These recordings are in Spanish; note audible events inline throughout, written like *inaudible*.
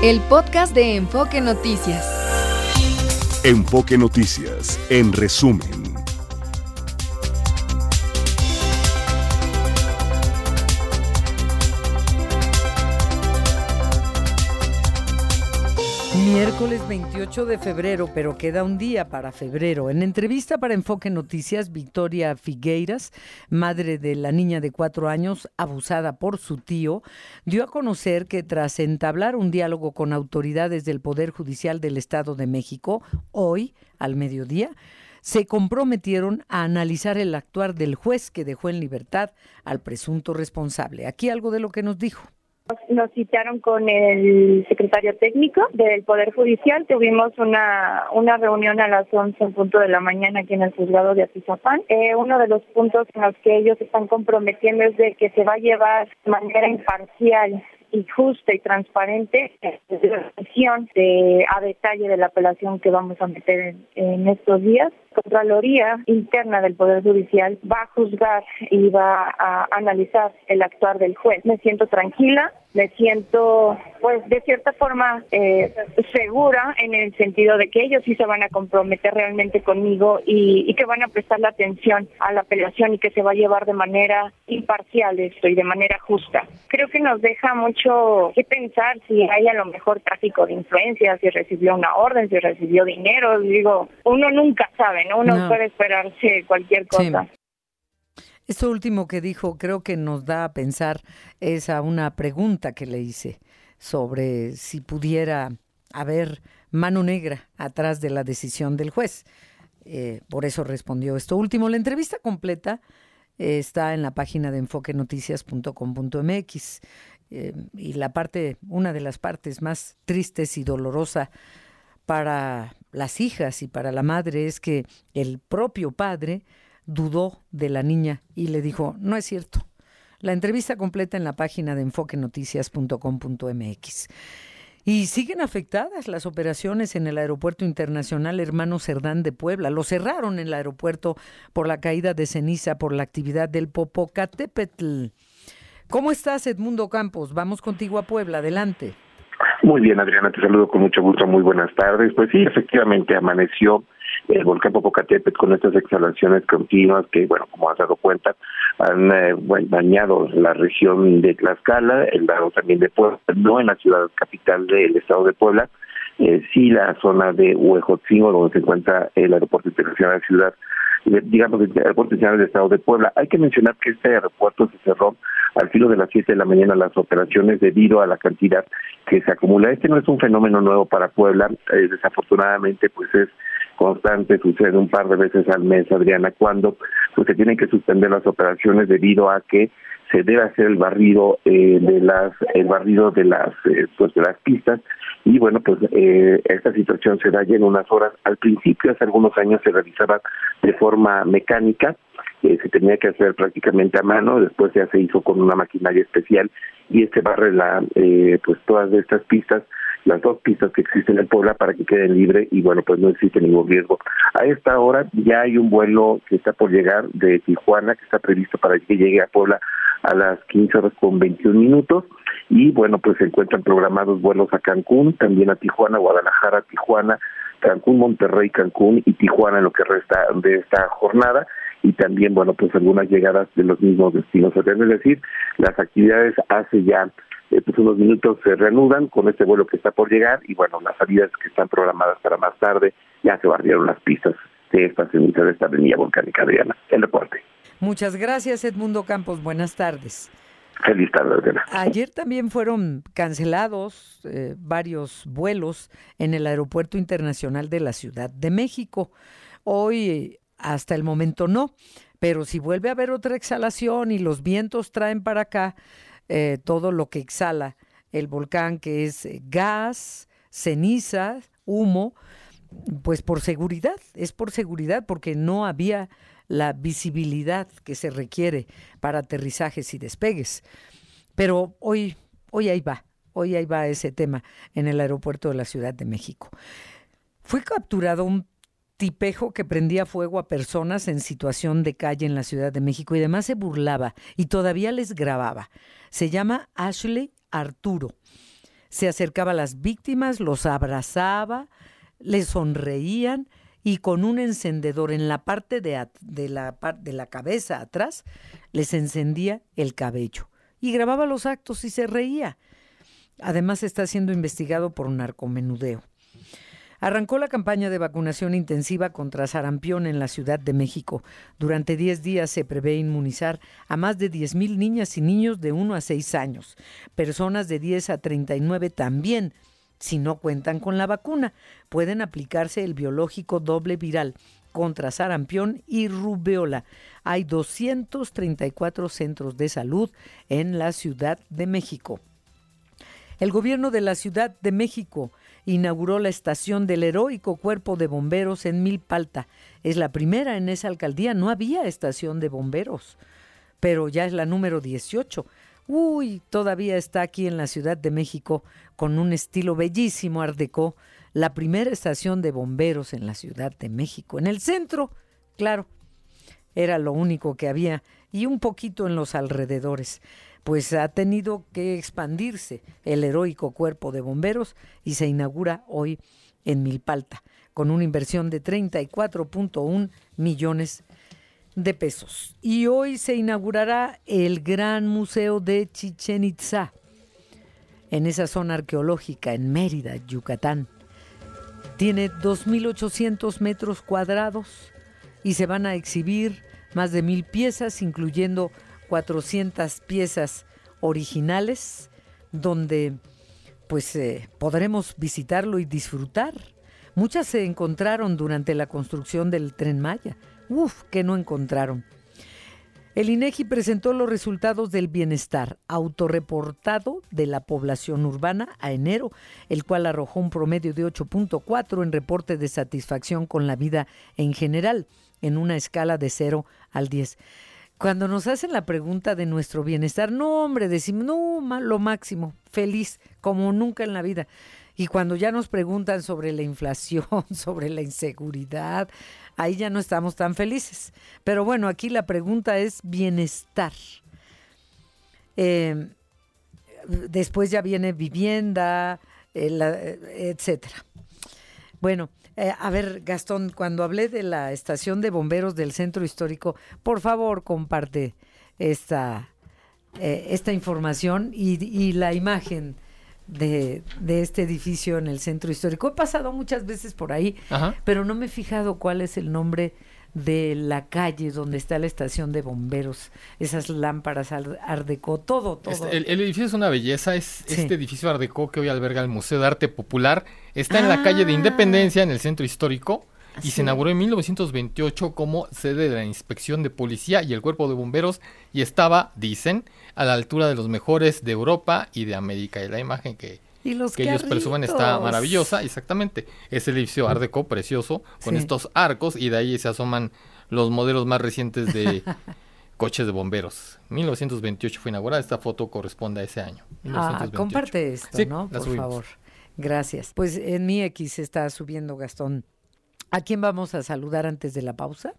El podcast de Enfoque Noticias. Enfoque Noticias, en resumen. Miércoles 28 de febrero, pero queda un día para febrero. En entrevista para Enfoque Noticias, Victoria Figueiras, madre de la niña de cuatro años abusada por su tío, dio a conocer que tras entablar un diálogo con autoridades del Poder Judicial del Estado de México, hoy, al mediodía, se comprometieron a analizar el actuar del juez que dejó en libertad al presunto responsable. Aquí algo de lo que nos dijo. Nos citaron con el secretario técnico del Poder Judicial. Tuvimos una, una reunión a las 11 en punto de la mañana aquí en el juzgado de Atizapán. Eh, uno de los puntos en los que ellos están comprometiendo es de que se va a llevar de manera imparcial y justa y transparente la de, a detalle de la apelación que vamos a meter en, estos días. Contraloría interna del Poder Judicial va a juzgar y va a analizar el actuar del juez. Me siento tranquila, me siento, pues, de cierta forma eh, segura en el sentido de que ellos sí se van a comprometer realmente conmigo y, y, que van a prestar la atención a la apelación y que se va a llevar de manera imparcial esto y de manera justa. Creo que nos deja mucho que pensar si hay a lo mejor tráfico de influencia, si recibió una orden, si recibió dinero. Digo, uno nunca sabe, ¿no? Uno puede esperarse cualquier cosa. Esto último que dijo creo que nos da a pensar es a una pregunta que le hice sobre si pudiera haber mano negra atrás de la decisión del juez. Eh, por eso respondió esto último. La entrevista completa eh, está en la página de enfoquenoticias.com.mx eh, y la parte, una de las partes más tristes y dolorosa para las hijas y para la madre es que el propio padre dudó de la niña y le dijo, no es cierto. La entrevista completa en la página de enfoquenoticias.com.mx. Y siguen afectadas las operaciones en el Aeropuerto Internacional Hermano Cerdán de Puebla. Lo cerraron en el aeropuerto por la caída de ceniza por la actividad del Popocatépetl. ¿Cómo estás, Edmundo Campos? Vamos contigo a Puebla. Adelante. Muy bien, Adriana, te saludo con mucho gusto. Muy buenas tardes. Pues sí, efectivamente amaneció el volcán Popocatépetl con estas exhalaciones continuas que, bueno, como has dado cuenta, han eh, dañado la región de Tlaxcala, el lado también de Puebla, no en la ciudad capital del estado de Puebla, eh, sí la zona de Huejotzingo, donde se encuentra el aeropuerto internacional de ciudad digamos, el aeropuerto internacional del estado de Puebla. Hay que mencionar que este aeropuerto se cerró al filo de las 7 de la mañana las operaciones debido a la cantidad que se acumula. Este no es un fenómeno nuevo para Puebla, eh, desafortunadamente pues es constante, sucede un par de veces al mes, Adriana, cuando pues se tienen que suspender las operaciones debido a que se debe hacer el barrido eh, de las el barrido de las eh, pues de las pistas. Y bueno pues eh, esta situación se da ya en unas horas. Al principio hace algunos años se realizaba de forma mecánica eh, se tenía que hacer prácticamente a mano después ya se hizo con una maquinaria especial y este barre la eh, pues todas estas pistas las dos pistas que existen en Puebla para que queden libres y bueno, pues no existe ningún riesgo. A esta hora ya hay un vuelo que está por llegar de Tijuana, que está previsto para que llegue a Puebla a las 15 horas con 21 minutos y bueno, pues se encuentran programados vuelos a Cancún, también a Tijuana, Guadalajara, Tijuana, Cancún, Monterrey, Cancún y Tijuana en lo que resta de esta jornada y también, bueno, pues algunas llegadas de los mismos destinos. Es decir, las actividades hace ya eh, pues unos minutos se reanudan con este vuelo que está por llegar y bueno, las salidas que están programadas para más tarde ya se barrieron las pistas de esta ceniza de esta avenida volcánica Adriana. El deporte. Muchas gracias, Edmundo Campos. Buenas tardes. Feliz tarde, Adriana. Ayer también fueron cancelados eh, varios vuelos en el Aeropuerto Internacional de la Ciudad de México. Hoy, hasta el momento, no. Pero si vuelve a haber otra exhalación y los vientos traen para acá eh, todo lo que exhala el volcán, que es eh, gas, ceniza, humo, pues por seguridad, es por seguridad, porque no había la visibilidad que se requiere para aterrizajes y despegues. Pero hoy, hoy ahí va, hoy ahí va ese tema en el aeropuerto de la Ciudad de México. Fue capturado un tipejo que prendía fuego a personas en situación de calle en la Ciudad de México y además se burlaba y todavía les grababa. Se llama Ashley Arturo. se acercaba a las víctimas, los abrazaba, les sonreían y con un encendedor en la parte de, la, de la cabeza atrás les encendía el cabello y grababa los actos y se reía. Además está siendo investigado por un narcomenudeo. Arrancó la campaña de vacunación intensiva contra sarampión en la Ciudad de México. Durante 10 días se prevé inmunizar a más de 10.000 niñas y niños de 1 a 6 años. Personas de 10 a 39 también. Si no cuentan con la vacuna, pueden aplicarse el biológico doble viral contra sarampión y rubeola. Hay 234 centros de salud en la Ciudad de México. El gobierno de la Ciudad de México inauguró la estación del heroico cuerpo de bomberos en Milpalta. Es la primera en esa alcaldía, no había estación de bomberos, pero ya es la número 18. Uy, todavía está aquí en la Ciudad de México con un estilo bellísimo art déco, la primera estación de bomberos en la Ciudad de México. En el centro, claro, era lo único que había y un poquito en los alrededores pues ha tenido que expandirse el heroico cuerpo de bomberos y se inaugura hoy en Milpalta con una inversión de 34.1 millones de pesos. Y hoy se inaugurará el Gran Museo de Chichen Itza en esa zona arqueológica en Mérida, Yucatán. Tiene 2.800 metros cuadrados y se van a exhibir más de mil piezas, incluyendo 400 piezas originales donde pues eh, podremos visitarlo y disfrutar. Muchas se encontraron durante la construcción del tren Maya. Uf, que no encontraron. El INEGI presentó los resultados del bienestar autorreportado de la población urbana a enero, el cual arrojó un promedio de 8.4 en reporte de satisfacción con la vida en general, en una escala de 0 al 10 cuando nos hacen la pregunta de nuestro bienestar, no, hombre, decimos, no, lo máximo, feliz, como nunca en la vida. Y cuando ya nos preguntan sobre la inflación, *laughs* sobre la inseguridad, ahí ya no estamos tan felices. Pero bueno, aquí la pregunta es bienestar. Eh, después ya viene vivienda, eh, etcétera. Bueno, eh, a ver, Gastón, cuando hablé de la estación de bomberos del centro histórico, por favor comparte esta, eh, esta información y, la imagen de, este edificio en el centro histórico. He pasado muchas veces por ahí, pero no me he fijado cuál es el nombre de la calle donde está la estación de bomberos, esas lámparas Ardeco, todo, todo. Este, el, edificio es una belleza, es este edificio Ardeco que hoy alberga el Museo de Arte Popular, está en la calle de ah. Independencia, en el centro histórico, y se inauguró en 1928 como sede de la inspección de policía y el cuerpo de bomberos, y estaba, dicen, a la altura de los mejores de Europa y de América. Y la imagen que, que ellos presumen está maravillosa, exactamente. Es el edificio Art Deco precioso, con estos arcos, y de ahí se asoman los modelos más recientes de *laughs* coches de bomberos. 1928 fue inaugurada, esta foto corresponde a ese año. Ah, comparte esto, ¿no? Por favor. Gracias. Pues en mi X está subiendo Gastón. ¿A quién vamos a saludar antes de la pausa?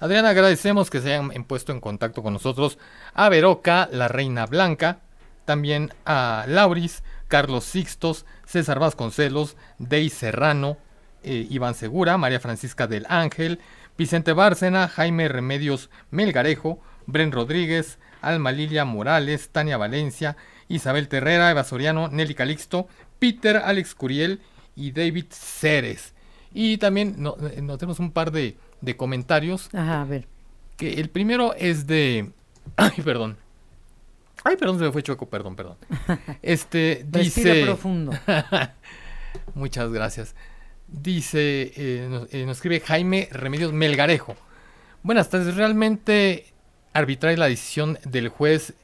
Adriana, agradecemos que se hayan puesto en contacto con nosotros a Veroca, la Reina Blanca, también a Lauris, Carlos Sixtos, César Vasconcelos, Dey Serrano, eh, Iván Segura, María Francisca del Ángel, Vicente Bárcena, Jaime Remedios Melgarejo, Bren Rodríguez, Alma Lilia Morales, Tania Valencia, Isabel Terrera, Eva Soriano, Nelly Calixto, Peter Alex Curiel y David Ceres. Y también eh, notemos un par de, de comentarios. Ajá, a ver. Que el primero es de. *clears throat* Ay, perdón. Ay, perdón, se me fue choco, perdón, perdón. *laughs* Este dice. profundo. *laughs* Muchas gracias. Dice, eh, eh, nos, escribe Jaime Remedios Melgarejo. Buenas tardes, realmente arbitrar la decisión del juez,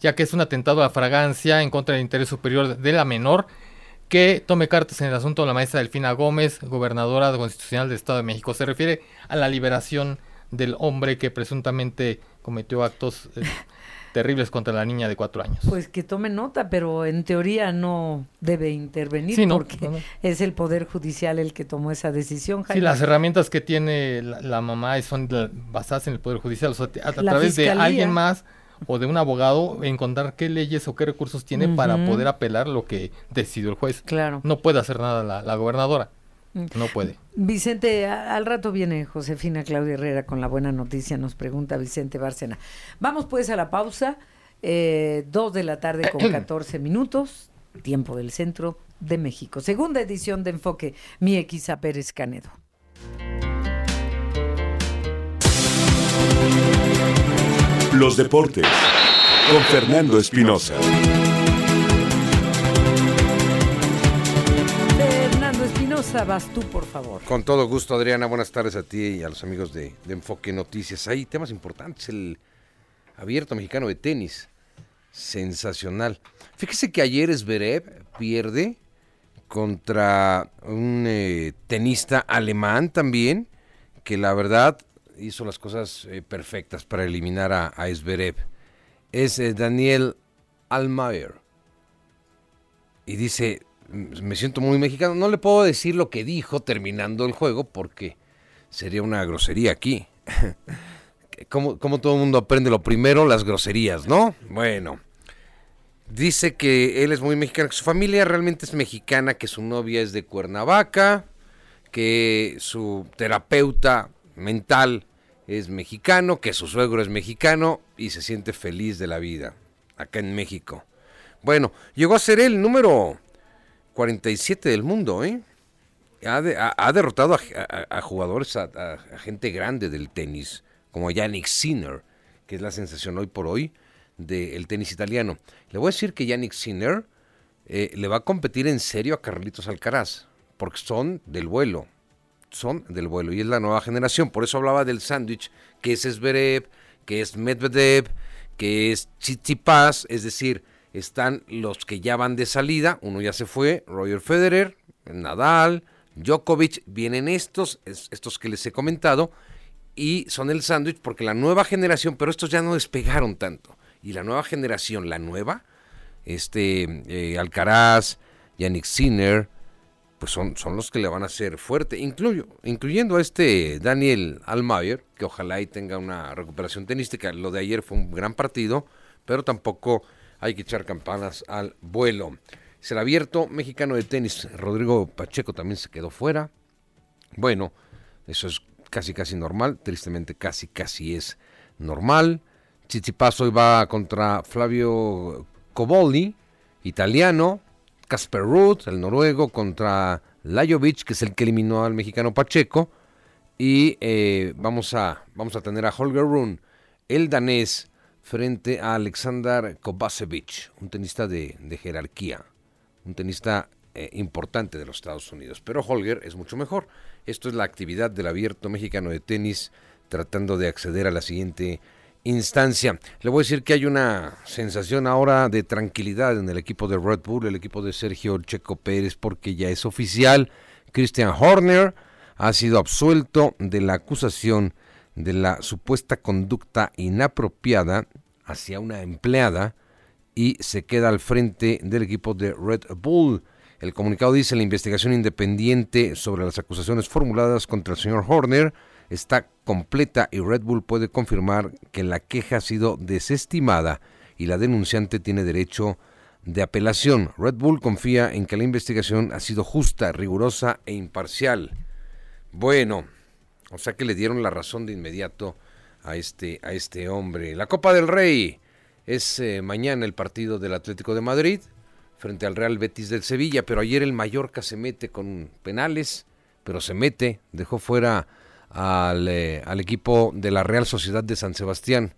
ya que es un atentado a fragancia en contra del interés superior de la menor, que tome cartas en el asunto de la maestra Delfina Gómez, gobernadora constitucional del Estado de México. Se refiere a la liberación del hombre que presuntamente cometió actos eh, *laughs* terribles contra la niña de cuatro años. Pues que tome nota, pero en teoría no debe intervenir porque es el Poder Judicial el que tomó esa decisión. Sí, las herramientas que tiene la, mamá son basadas en el Poder Judicial, a, través de alguien más o de un abogado encontrar qué leyes o qué recursos tiene para poder apelar lo que decidió el juez. Claro. No puede hacer nada la, la gobernadora. No puede. Vicente, al rato viene Josefina Claudia Herrera con la buena noticia, nos pregunta Vicente Bárcena. Vamos pues a la pausa, eh, dos de la tarde con *clears throat* 14 minutos, tiempo del centro de México. Segunda edición de Enfoque, mi Equiza Pérez Canedo. Los deportes con Fernando Espinosa. Vas tú, por favor. Con todo gusto, Adriana. Buenas tardes a ti y a los amigos de, Enfoque Noticias. Hay temas importantes. El abierto mexicano de tenis. Sensacional. Fíjese que ayer Zverev pierde contra un eh, tenista alemán también, que la verdad hizo las cosas eh, perfectas para eliminar a, a Es eh, Daniel Almayer. Y dice, me siento muy mexicano. No le puedo decir lo que dijo terminando el juego porque sería una grosería aquí. *laughs* como, como todo el mundo aprende lo primero, las groserías, ¿no? Bueno. Dice que él es muy mexicano, que su familia realmente es mexicana, que su novia es de Cuernavaca, que su terapeuta mental es mexicano, que su suegro es mexicano y se siente feliz de la vida acá en México. Bueno, llegó a ser el número 47 del mundo, ¿eh? Ha, derrotado a, jugadores, a, gente grande del tenis, como Yannick Sinner, que es la sensación hoy por hoy del tenis italiano. Le voy a decir que Yannick Sinner eh, le va a competir en serio a Carlitos Alcaraz, porque son del vuelo son del vuelo y es la nueva generación. Por eso hablaba del sándwich, que es Zverev, que es Medvedev, que es Tsitsipas, es decir, están los que ya van de salida, uno ya se fue, Roger Federer, Nadal, Djokovic, vienen estos, estos que les he comentado, y son el sándwich porque la nueva generación, pero estos ya no despegaron tanto, y la nueva generación, la nueva, este, eh, Alcaraz, Yannick Sinner, pues son, son los que le van a hacer fuerte, incluyendo a este Daniel Almayer, que ojalá y tenga una recuperación tenística. Lo de ayer fue un gran partido, pero tampoco hay que echar campanas al vuelo. Es abierto mexicano de tenis. Rodrigo Pacheco también se quedó fuera. Bueno, eso es casi casi normal, tristemente casi casi es normal. Chichipazo va contra Flavio Coboli, italiano. Casper Ruth, el noruego, contra Lajovic, que es el que eliminó al mexicano Pacheco. Y eh, vamos, a, vamos a tener a Holger Rune, el danés, frente a Alexander Kovacevic, un tenista de, jerarquía, un tenista eh, importante de los Estados Unidos. Pero Holger es mucho mejor. Esto es la actividad del abierto mexicano de tenis, tratando de acceder a la siguiente instancia. Le voy a decir que hay una sensación ahora de tranquilidad en el equipo de Red Bull, el equipo de Sergio Checo Pérez, porque ya es oficial. Christian Horner ha sido absuelto de la acusación de la supuesta conducta inapropiada hacia una empleada y se queda al frente del equipo de Red Bull. El comunicado dice la investigación independiente sobre las acusaciones formuladas contra el señor Horner está completa y Red Bull puede confirmar que la queja ha sido desestimada y la denunciante tiene derecho de apelación. Red Bull confía en que la investigación ha sido justa, rigurosa e imparcial. Bueno, o sea que le dieron la razón de inmediato a este, a este hombre. La Copa del Rey es eh, mañana el partido del Atlético de Madrid frente al Real Betis del Sevilla, pero ayer el Mallorca se mete con penales, pero se mete, dejó fuera eh, al, equipo de la Real Sociedad de San Sebastián.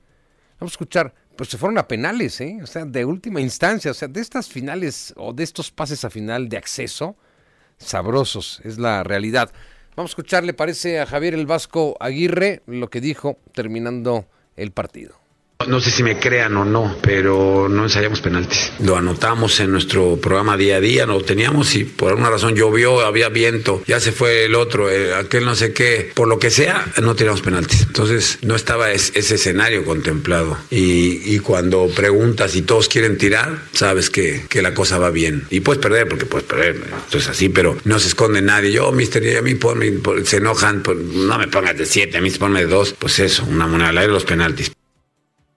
Vamos a escuchar, pues se fueron a penales, ¿eh? o sea, de última instancia, o sea, de estas finales o de estos pases a final de acceso, sabrosos, es la realidad. Vamos a escuchar, le parece a Javier el Vasco Aguirre lo que dijo terminando el partido. No sé si me crean o no, pero no ensayamos penaltis. Lo anotamos en nuestro programa día a día, lo teníamos y por alguna razón llovió, había viento, ya se fue el otro, eh, aquel no sé qué, por lo que sea, no teníamos penaltis. Entonces no estaba ese escenario contemplado. Y, cuando preguntas y todos quieren tirar, sabes que, la cosa va bien. Y puedes perder, porque puedes perder, esto es así, pero no se esconde nadie. Yo, mister, a mí se enojan, no me pongas de siete, a mí ponme de dos. Pues eso, una moneda al los penaltis.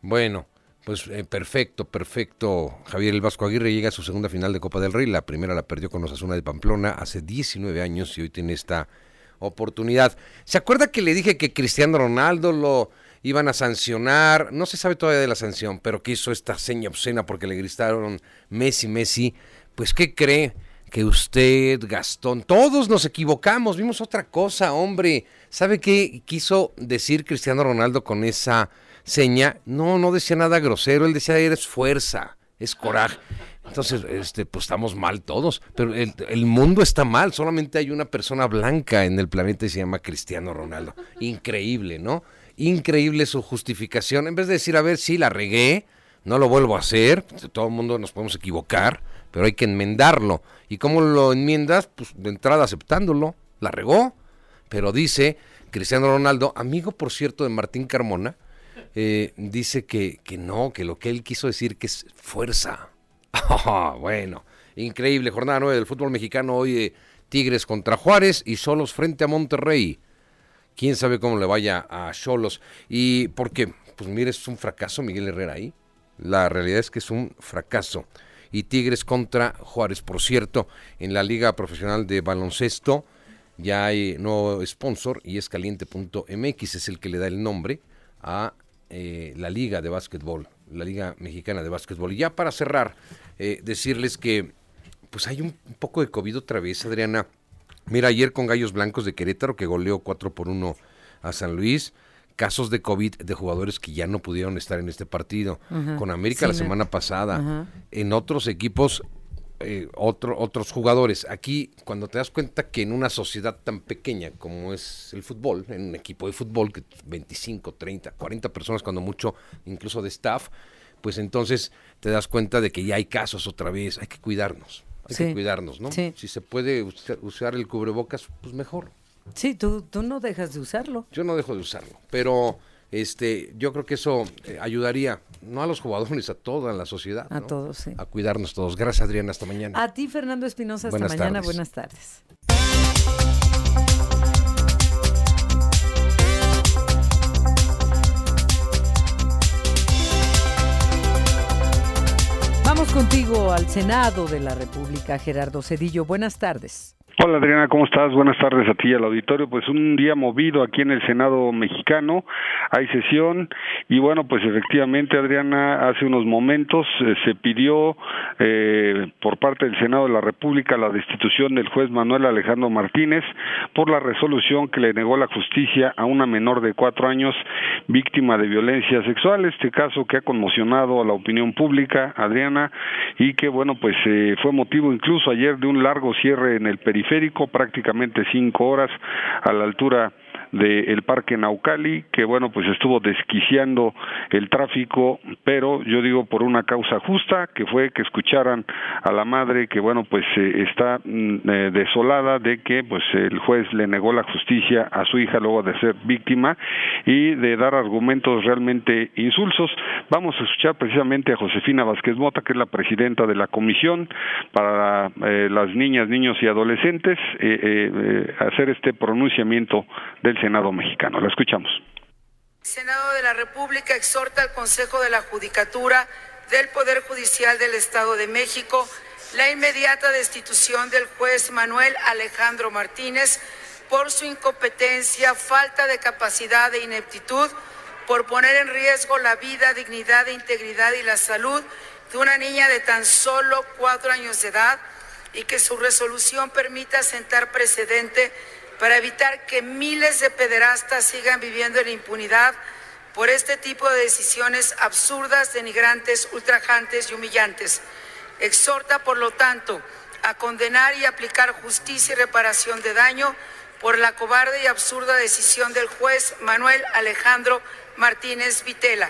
Bueno, Pues eh, perfecto, perfecto. Javier El Vasco Aguirre llega a su segunda final de Copa del Rey. La primera la perdió con Osasuna de Pamplona hace 19 años y hoy tiene esta oportunidad. ¿Se acuerda que le dije que Cristiano Ronaldo lo iban a sancionar? No se sabe todavía de la sanción, pero que hizo esta seña obscena porque le gritaron Messi, Messi. Pues, ¿qué cree? Que usted, Gastón, todos nos equivocamos, vimos otra cosa, hombre. ¿Sabe qué quiso decir Cristiano Ronaldo con esa seña, no, no decía nada grosero, él decía, eres fuerza, es coraje. Entonces, este, pues estamos mal todos, pero el, el, mundo está mal, solamente hay una persona blanca en el planeta y se llama Cristiano Ronaldo. Increíble, ¿no? Increíble su justificación. En vez de decir, a ver, sí, la regué, no lo vuelvo a hacer, todo el mundo nos podemos equivocar, pero hay que enmendarlo. ¿Y cómo lo enmiendas? Pues de entrada aceptándolo, la regó, pero dice Cristiano Ronaldo, amigo por cierto de Martín Carmona, eh, dice que, que no, que lo que él quiso decir que es fuerza. *laughs* Ah, bueno, increíble. Jornada 9 del fútbol mexicano. Hoy eh, Tigres contra Juárez y Solos frente a Monterrey. Quién sabe cómo le vaya a Cholos. Y porque, pues mire, es un fracaso Miguel Herrera ahí. La realidad es que es un fracaso. Y Tigres contra Juárez. Por cierto, en la Liga Profesional de Baloncesto ya hay nuevo sponsor y es caliente.mx, es el que le da el nombre a eh, la Liga de Básquetbol, la Liga Mexicana de Básquetbol. Y ya para cerrar, eh, decirles que pues hay un, poco de COVID otra vez, Adriana. Mira, ayer con Gallos Blancos de Querétaro, que goleó 4 por 1 a San Luis. Casos de COVID de jugadores que ya no pudieron estar en este partido. Con América la semana pasada. En otros equipos eh, otro, otros jugadores. Aquí, cuando te das cuenta que en una sociedad tan pequeña como es el fútbol, en un equipo de fútbol, que 25, 30, 40 personas, cuando mucho, incluso de staff, pues entonces te das cuenta de que ya hay casos otra vez. Hay que cuidarnos, hay que cuidarnos, ¿no? Si se puede usar, el cubrebocas, pues mejor. Sí, tú, tú no dejas de usarlo. Yo no dejo de usarlo, pero este, yo creo que eso eh, ayudaría, no a los jugadores, a toda la sociedad. A todos, sí. A cuidarnos todos. Gracias, Adriana, hasta mañana. A ti, Fernando Espinosa, hasta mañana. Buenas tardes. Vamos contigo al Senado de la República, Gerardo Cedillo. Buenas tardes. Hola Adriana, ¿cómo estás? Buenas tardes a ti y al auditorio. Pues un día movido aquí en el Senado mexicano, hay sesión y bueno, pues efectivamente Adriana, hace unos momentos eh, se pidió eh, por parte del Senado de la República la destitución del juez Manuel Alejandro Martínez por la resolución que le negó la justicia a una menor de cuatro años víctima de violencia sexual. Este caso que ha conmocionado a la opinión pública, Adriana, y que bueno, pues eh, fue motivo incluso ayer de un largo cierre en el periférico prácticamente cinco horas a la altura del Parque Naucali, que bueno, pues estuvo desquiciando el tráfico, pero yo digo por una causa justa, que fue que escucharan a la madre que bueno, pues eh, está mm, eh, desolada de que pues el juez le negó la justicia a su hija luego de ser víctima y de dar argumentos realmente insulsos. Vamos a escuchar precisamente a Josefina Vázquez Mota, que es la presidenta de la Comisión para eh, las Niñas, Niños y Adolescentes, hacer este pronunciamiento del Senado mexicano. La escuchamos. Senado de la República exhorta al Consejo de la Judicatura del Poder Judicial del Estado de México la inmediata destitución del juez Manuel Alejandro Martínez por su incompetencia, falta de capacidad e ineptitud, por poner en riesgo la vida, dignidad, integridad y la salud de una niña de tan solo cuatro años de edad y que su resolución permita sentar precedente para evitar que miles de pederastas sigan viviendo en impunidad por este tipo de decisiones absurdas, denigrantes, ultrajantes y humillantes. Exhorta, por lo tanto, a condenar y aplicar justicia y reparación de daño por la cobarde y absurda decisión del juez Manuel Alejandro Martínez Vitela.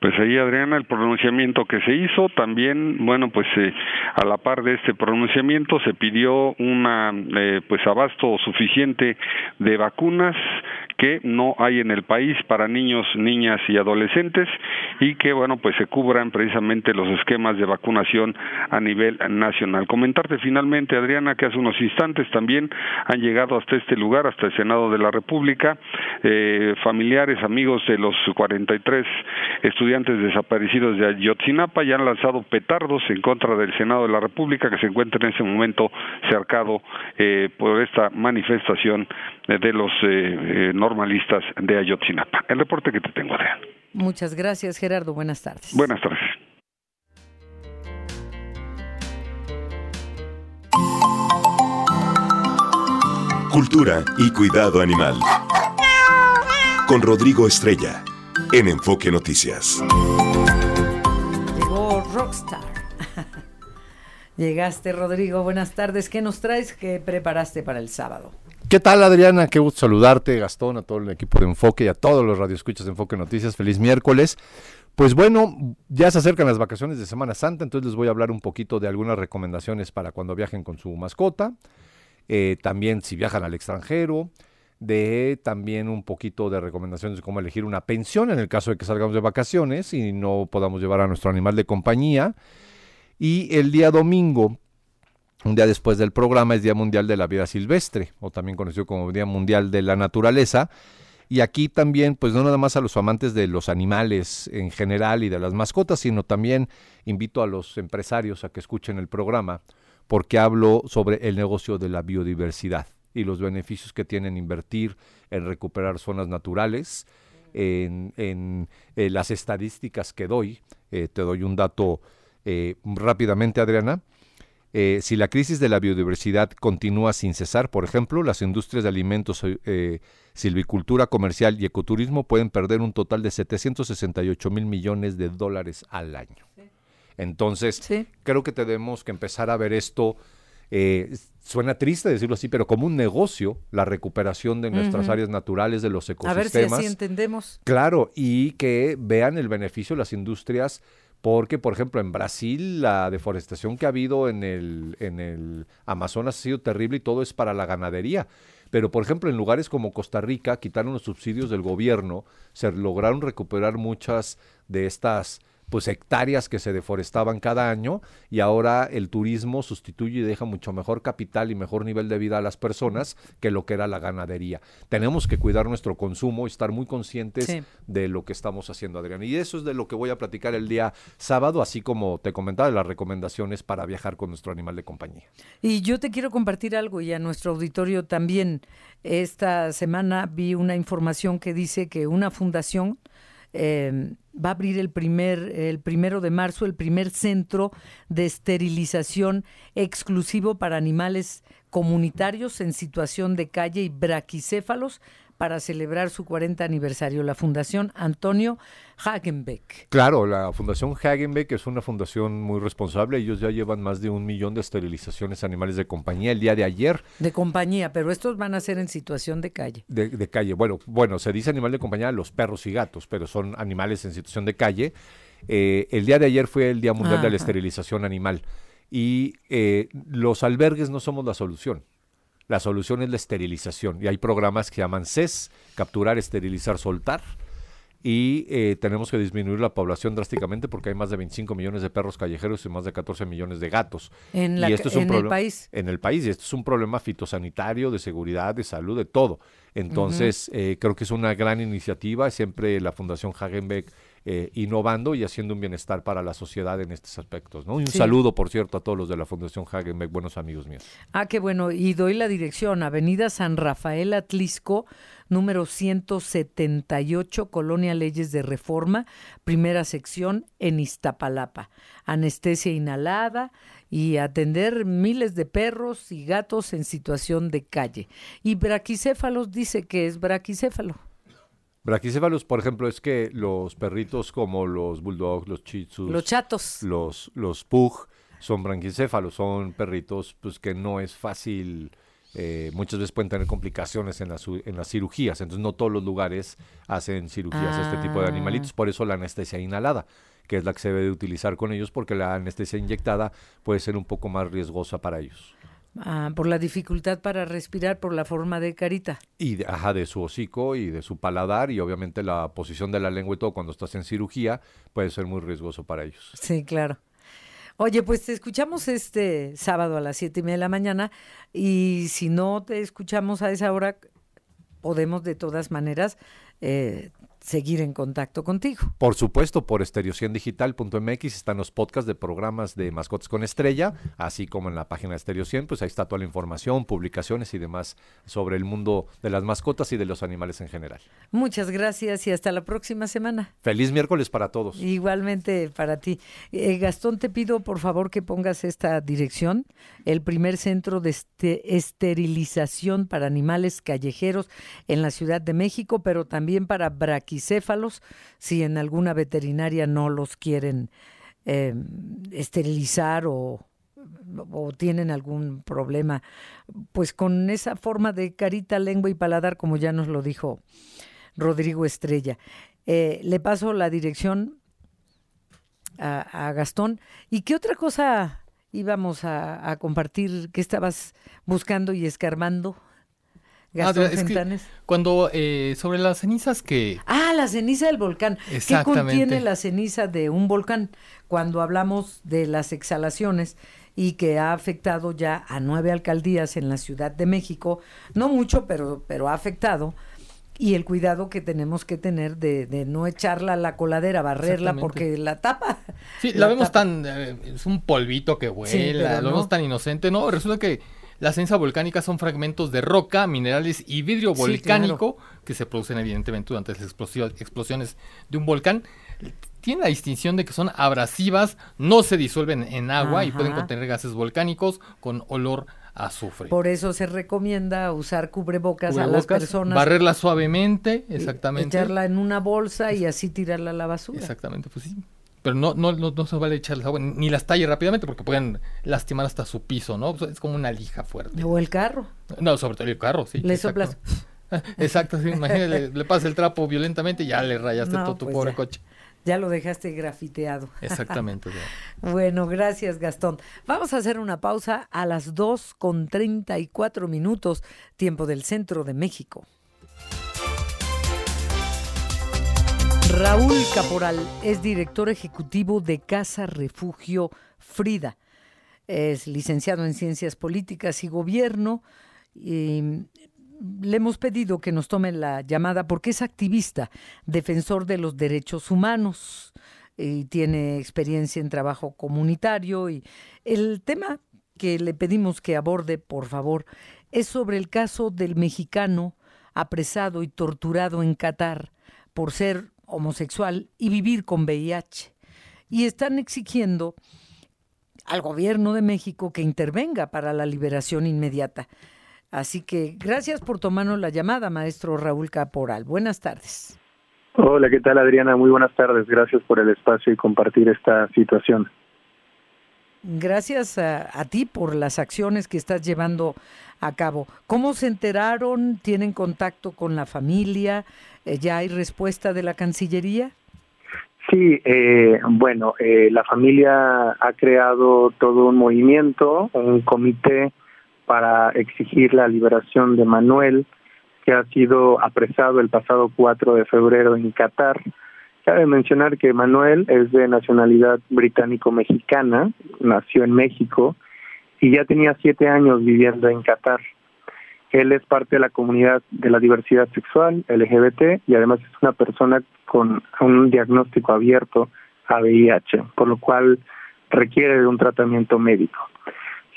Pues ahí, Adriana, el pronunciamiento que se hizo, también, bueno, pues eh, a la par de este pronunciamiento se pidió una, eh, pues abasto suficiente de vacunas que no hay en el país para niños, niñas y adolescentes y que, bueno, pues se cubran precisamente los esquemas de vacunación a nivel nacional. Comentarte finalmente, Adriana, que hace unos instantes también han llegado hasta este lugar, hasta el Senado de la República, eh, familiares, amigos de los 43 estudiantes estudiantes desaparecidos de Ayotzinapa y han lanzado petardos en contra del Senado de la República que se encuentra en ese momento cercado eh, por esta manifestación de los eh, normalistas de Ayotzinapa. El reporte que te tengo, Adrián. Muchas gracias, Gerardo. Buenas tardes. Buenas tardes. Cultura y cuidado animal. Con Rodrigo Estrella, en Enfoque Noticias. Llegó Rockstar. *laughs* Llegaste, Rodrigo. Buenas tardes. ¿Qué nos traes? ¿Qué preparaste para el sábado? ¿Qué tal, Adriana? Qué gusto saludarte, Gastón, a todo el equipo de Enfoque y a todos los radioescuchas de Enfoque Noticias. Feliz miércoles. Pues bueno, ya se acercan las vacaciones de Semana Santa, entonces les voy a hablar un poquito de algunas recomendaciones para cuando viajen con su mascota. Eh, también si viajan al extranjero, de también un poquito de recomendaciones de cómo elegir una pensión en el caso de que salgamos de vacaciones y no podamos llevar a nuestro animal de compañía. Y el día domingo, un día después del programa, es Día Mundial de la Vida Silvestre, o también conocido como Día Mundial de la Naturaleza. Y aquí también, pues no nada más a los amantes de los animales en general y de las mascotas, sino también invito a los empresarios a que escuchen el programa porque hablo sobre el negocio de la biodiversidad y los beneficios que tienen invertir en recuperar zonas naturales, en, eh, las estadísticas que doy. Eh, te doy un dato eh, rápidamente, Adriana. si la crisis de la biodiversidad continúa sin cesar, por ejemplo, las industrias de alimentos, silvicultura comercial y ecoturismo pueden perder un total de 768 mil millones de dólares al año. Entonces, creo que tenemos que empezar a ver esto. Eh, suena triste decirlo así, pero como un negocio, la recuperación de nuestras áreas naturales, de los ecosistemas. A ver si así entendemos. Claro, y que vean el beneficio de las industrias, porque, por ejemplo, en Brasil la deforestación que ha habido en el, en el Amazonas ha sido terrible y todo es para la ganadería. Pero, por ejemplo, en lugares como Costa Rica, quitaron los subsidios del gobierno, se lograron recuperar muchas de estas pues hectáreas que se deforestaban cada año y ahora el turismo sustituye y deja mucho mejor capital y mejor nivel de vida a las personas que lo que era la ganadería. Tenemos que cuidar nuestro consumo y estar muy conscientes de lo que estamos haciendo, Adrián. Y eso es de lo que voy a platicar el día sábado, así como te comentaba, las recomendaciones para viajar con nuestro animal de compañía. Y yo te quiero compartir algo y a nuestro auditorio también. Esta semana vi una información que dice que una fundación eh, va a abrir el primer el primero de marzo el primer centro de esterilización exclusivo para animales comunitarios en situación de calle y braquicéfalos para celebrar su 40 aniversario, la Fundación Antonio Hagenbeck. Claro, la Fundación Hagenbeck es una fundación muy responsable. Ellos ya llevan más de un millón de esterilizaciones animales de compañía el día de ayer. De compañía, pero estos van a ser en situación de calle. De, calle. Bueno, bueno, se dice animal de compañía los perros y gatos, pero son animales en situación de calle. Eh, el día de ayer fue el Día Mundial de la Esterilización Animal y eh, los albergues no somos la solución. La solución es la esterilización. Y hay programas que llaman CES, capturar, esterilizar, soltar. Y eh, tenemos que disminuir la población drásticamente porque hay más de 25 millones de perros callejeros y más de 14 millones de gatos. En, y esto es un el país. En el país. Y esto es un problema fitosanitario, de seguridad, de salud, de todo. Entonces, eh, creo que es una gran iniciativa. Siempre la Fundación Hagenbeck eh, innovando y haciendo un bienestar para la sociedad en estos aspectos. ¿no? Y un saludo, por cierto, a todos los de la Fundación Hagenbeck, buenos amigos míos. Ah, qué bueno. Y doy la dirección, Avenida San Rafael Atlisco, número 178, Colonia Leyes de Reforma, primera sección en Iztapalapa. Anestesia inhalada y atender miles de perros y gatos en situación de calle. Y braquicéfalos dice que es braquicéfalo. Braquicéfalos, por ejemplo, es que los perritos como los bulldogs, los chitsus, los chatos, los, los pug, son branquicéfalos, son perritos pues que no es fácil, eh, muchas veces pueden tener complicaciones en, en las cirugías, entonces no todos los lugares hacen cirugías a este tipo de ah. animalitos, por eso la anestesia inhalada que es la que se debe de utilizar con ellos, porque la anestesia inyectada puede ser un poco más riesgosa para ellos. Ah, por la dificultad para respirar, por la forma de carita. Y de, ajá, de su hocico y de su paladar y obviamente la posición de la lengua y todo cuando estás en cirugía puede ser muy riesgoso para ellos. Sí, claro. Oye, pues te escuchamos este sábado a las siete y media de la mañana y si no te escuchamos a esa hora, podemos de todas maneras eh, seguir en contacto contigo. Por supuesto, por estereociendigital.mx están los podcasts de programas de Mascotas con Estrella, así como en la página de Estereo 100, pues ahí está toda la información, publicaciones y demás sobre el mundo de las mascotas y de los animales en general. Muchas gracias y hasta la próxima semana. Feliz miércoles para todos. Igualmente para ti. Eh, Gastón, te pido por favor que pongas esta dirección, el primer centro de este esterilización para animales callejeros en la Ciudad de México, pero también para si en alguna veterinaria no los quieren eh, esterilizar o, tienen algún problema, pues con esa forma de carita, lengua y paladar, como ya nos lo dijo Rodrigo Estrella. Eh, le paso la dirección a, Gastón. ¿Y qué otra cosa íbamos a, a compartir que estabas buscando y escarbando? Gastón ah, es que cuando eh, sobre las cenizas que ah la ceniza del volcán qué contiene la ceniza de un volcán cuando hablamos de las exhalaciones y que ha afectado ya a nueve alcaldías en la Ciudad de México no mucho pero pero ha afectado y el cuidado que tenemos que tener de, de no echarla a la coladera, barrerla porque la tapa. Sí, *laughs* la, la vemos tapa. tan, eh, es un polvito que vuela, sí, lo no. vemos tan inocente, no, resulta que la ceniza volcánica son fragmentos de roca, minerales y vidrio volcánico claro. que se producen evidentemente durante las explosiones de un volcán. Tiene la distinción de que son abrasivas, no se disuelven en agua Ajá. y pueden contener gases volcánicos con olor azufre. Por eso se recomienda usar cubrebocas, cubrebocas a las personas. Barrerla suavemente, exactamente. Echarla en una bolsa y así tirarla a la basura. Exactamente, pues sí pero no, no, no, no, se vale echar agua, ni las talle rápidamente porque pueden lastimar hasta su piso, ¿no? Es como una lija fuerte. O el carro. No, sobre todo el carro, sí. Le soplas. *laughs* Exacto, sí, imagínate, le, le pasa el trapo violentamente y ya le rayaste no, todo tu pues pobre ya. coche. Ya lo dejaste grafiteado. *laughs* Exactamente. bueno, gracias Gastón. Vamos a hacer una pausa a las 2 con 34 minutos, tiempo del centro de México. Raúl Caporal es director ejecutivo de Casa Refugio Frida. Es licenciado en Ciencias Políticas y Gobierno. Y le hemos pedido que nos tome la llamada porque es activista, defensor de los derechos humanos y tiene experiencia en trabajo comunitario. Y el tema que le pedimos que aborde, por favor, es sobre el caso del mexicano apresado y torturado en Qatar por ser homosexual y vivir con VIH. Y están exigiendo al gobierno de México que intervenga para la liberación inmediata. Así que gracias por tomarnos la llamada, maestro Raúl Caporal. Buenas tardes. Hola, ¿qué tal Adriana? Muy buenas tardes. Gracias por el espacio y compartir esta situación. Gracias a, a ti por las acciones que estás llevando a cabo. ¿Cómo se enteraron? ¿Tienen contacto con la familia? Eh, ¿Ya hay respuesta de la Cancillería? Sí, eh, bueno, eh, la familia ha creado todo un movimiento, un comité para exigir la liberación de Manuel, que ha sido apresado el pasado 4 de febrero en Qatar. Cabe mencionar que Manuel es de nacionalidad británico-mexicana, nació en México y ya tenía siete años viviendo en Qatar. Él es parte de la comunidad de la diversidad sexual, LGBT, y además es una persona con un diagnóstico abierto a VIH, por lo cual requiere de un tratamiento médico.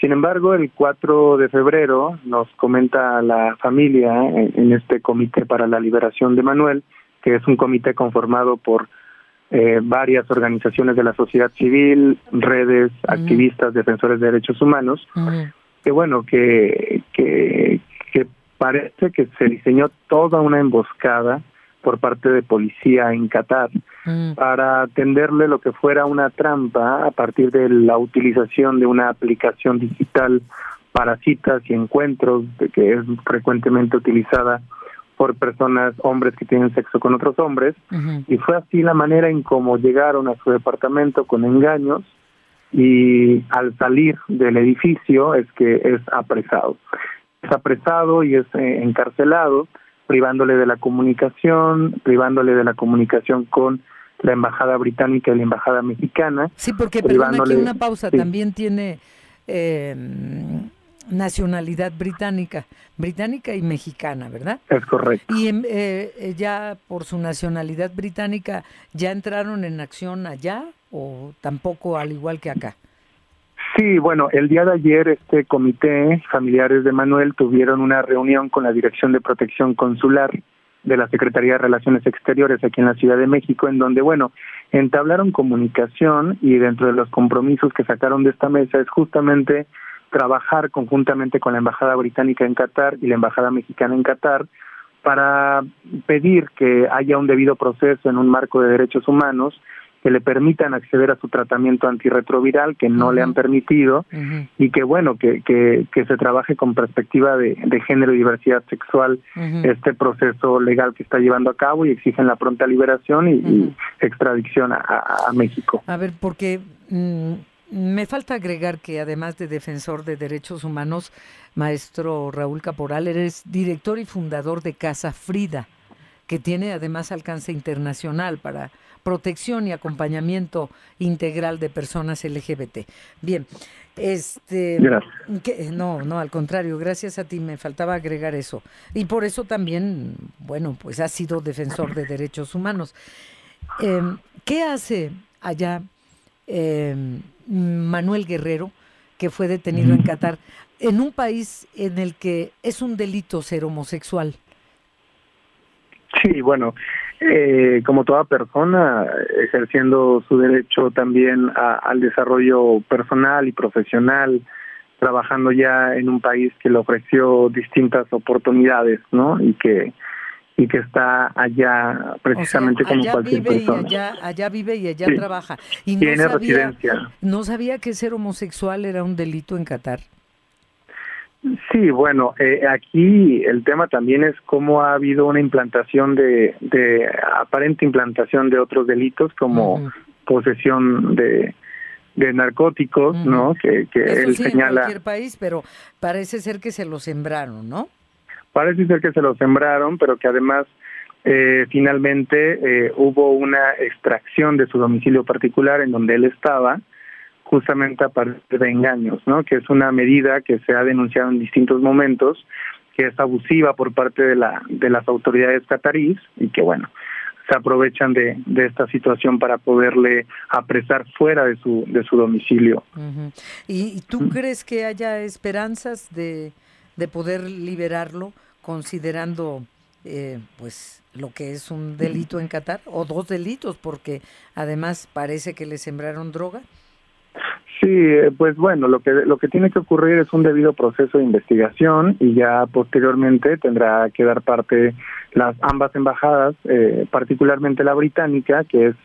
Sin embargo, el 4 de febrero nos comenta la familia en este comité para la liberación de Manuel, que es un comité conformado por eh, varias organizaciones de la sociedad civil, redes, uh -huh. activistas, defensores de derechos humanos, uh -huh. que bueno, que, que, que parece que se diseñó toda una emboscada por parte de policía en Qatar mm. para tenderle lo que fuera una trampa a partir de la utilización de una aplicación digital para citas y encuentros que es frecuentemente utilizada por personas, hombres que tienen sexo con otros hombres, uh -huh. y fue así la manera en cómo llegaron a su departamento con engaños y al salir del edificio es que es apresado. Es apresado y es eh, encarcelado, privándole de la comunicación, privándole de la comunicación con la embajada británica y la embajada mexicana. Sí, porque perdona aquí una pausa, sí. también tiene eh, nacionalidad británica, británica y mexicana, ¿verdad? Es correcto. Y em, eh, ya por su nacionalidad británica, ¿ya entraron en acción allá o tampoco al igual que acá? Sí, bueno, el día de ayer este comité familiares de Manuel tuvieron una reunión con la Dirección de Protección Consular de la Secretaría de Relaciones Exteriores aquí en la Ciudad de México, en donde, bueno, entablaron comunicación y dentro de los compromisos que sacaron de esta mesa es justamente trabajar conjuntamente con la Embajada Británica en Qatar y la Embajada Mexicana en Qatar para pedir que haya un debido proceso en un marco de derechos humanos que le permitan acceder a su tratamiento antirretroviral que no le han permitido y que bueno que, que, que, se trabaje con perspectiva de, de género y diversidad sexual este proceso legal que está llevando a cabo y exigen la pronta liberación y, extradición a, a, México. A ver, porque mm, me falta agregar que además de defensor de derechos humanos, maestro Raúl Caporal, eres director y fundador de Casa Frida, que tiene además alcance internacional para protección y acompañamiento integral de personas LGBT. Bien, este, no, no, al contrario, gracias a ti me faltaba agregar eso. Y por eso también, bueno, pues has sido defensor de derechos humanos. Em, ¿Qué hace allá em, Manuel Guerrero, que fue detenido en Qatar, en un país en el que es un delito ser homosexual? Sí, bueno, eh, como toda persona, ejerciendo su derecho también al desarrollo personal y profesional, trabajando ya en un país que le ofreció distintas oportunidades, ¿no? Y que y que está allá precisamente como cualquier persona. allá, allá, vive y allá trabaja. Y no Tiene residencia. ¿No sabía que ser homosexual era un delito en Qatar? Sí, bueno, eh, aquí el tema también es cómo ha habido una implantación de, de aparente implantación de otros delitos como posesión de, de narcóticos, ¿no? Que, que él señala. En cualquier país, pero parece ser que se lo sembraron, ¿no? Parece ser que se lo sembraron, pero que además eh, finalmente eh, hubo una extracción de su domicilio particular en donde él estaba justamente a partir de engaños, ¿no? Que es una medida que se ha denunciado en distintos momentos, que es abusiva por parte de la de las autoridades catarís y que bueno se aprovechan de, de esta situación para poderle apresar fuera de su de su domicilio. ¿Y, tú crees que haya esperanzas de, de poder liberarlo considerando eh, pues lo que es un delito en Qatar o dos delitos porque además parece que le sembraron droga? Sí, eh, pues bueno, lo que lo que tiene que ocurrir es un debido proceso de investigación y ya posteriormente tendrá que dar parte las ambas embajadas, eh, particularmente la británica, que es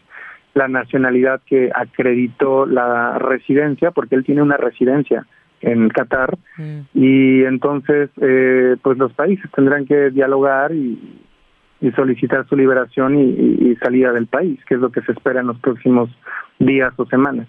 la nacionalidad que acreditó la residencia, porque él tiene una residencia en Qatar mm. y entonces eh, pues los países tendrán que dialogar y, solicitar su liberación y salida del país, que es lo que se espera en los próximos días o semanas.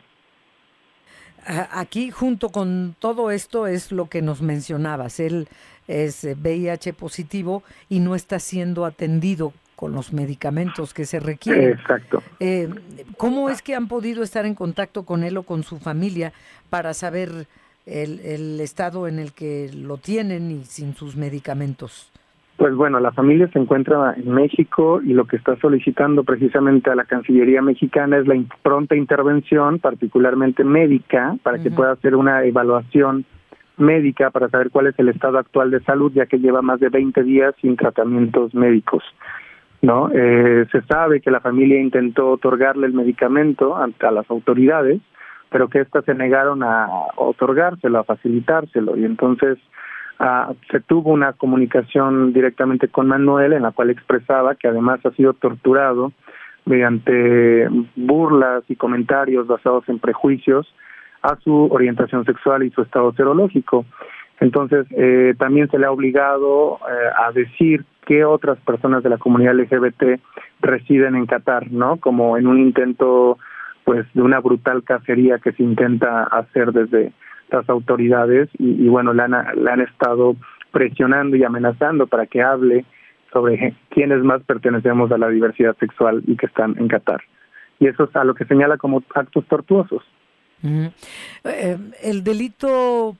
Aquí junto con todo esto es lo que nos mencionabas. Él es VIH positivo y no está siendo atendido con los medicamentos que se requieren. Exacto. Eh, ¿Cómo es que han podido estar en contacto con él o con su familia para saber el, el estado en el que lo tienen y sin sus medicamentos? Pues bueno, la familia se encuentra en México y lo que está solicitando precisamente a la Cancillería mexicana es la pronta intervención, particularmente médica, para que pueda hacer una evaluación médica para saber cuál es el estado actual de salud, ya que lleva más de 20 días sin tratamientos médicos. ¿no? Eh, se sabe que la familia intentó otorgarle el medicamento a las autoridades, pero que éstas se negaron a otorgárselo, a facilitárselo, y entonces Ah, se tuvo una comunicación directamente con Manuel en la cual expresaba que además ha sido torturado mediante burlas y comentarios basados en prejuicios a su orientación sexual y su estado serológico. Entonces, eh, también se le ha obligado eh, a decir qué otras personas de la comunidad LGBT residen en Qatar, ¿no? Como en un intento, pues, de una brutal cacería que se intenta hacer desde las autoridades y, bueno, la han, estado presionando y amenazando para que hable sobre quiénes más pertenecemos a la diversidad sexual y que están en Qatar. Y eso es a lo que señala como actos tortuosos. Eh, el delito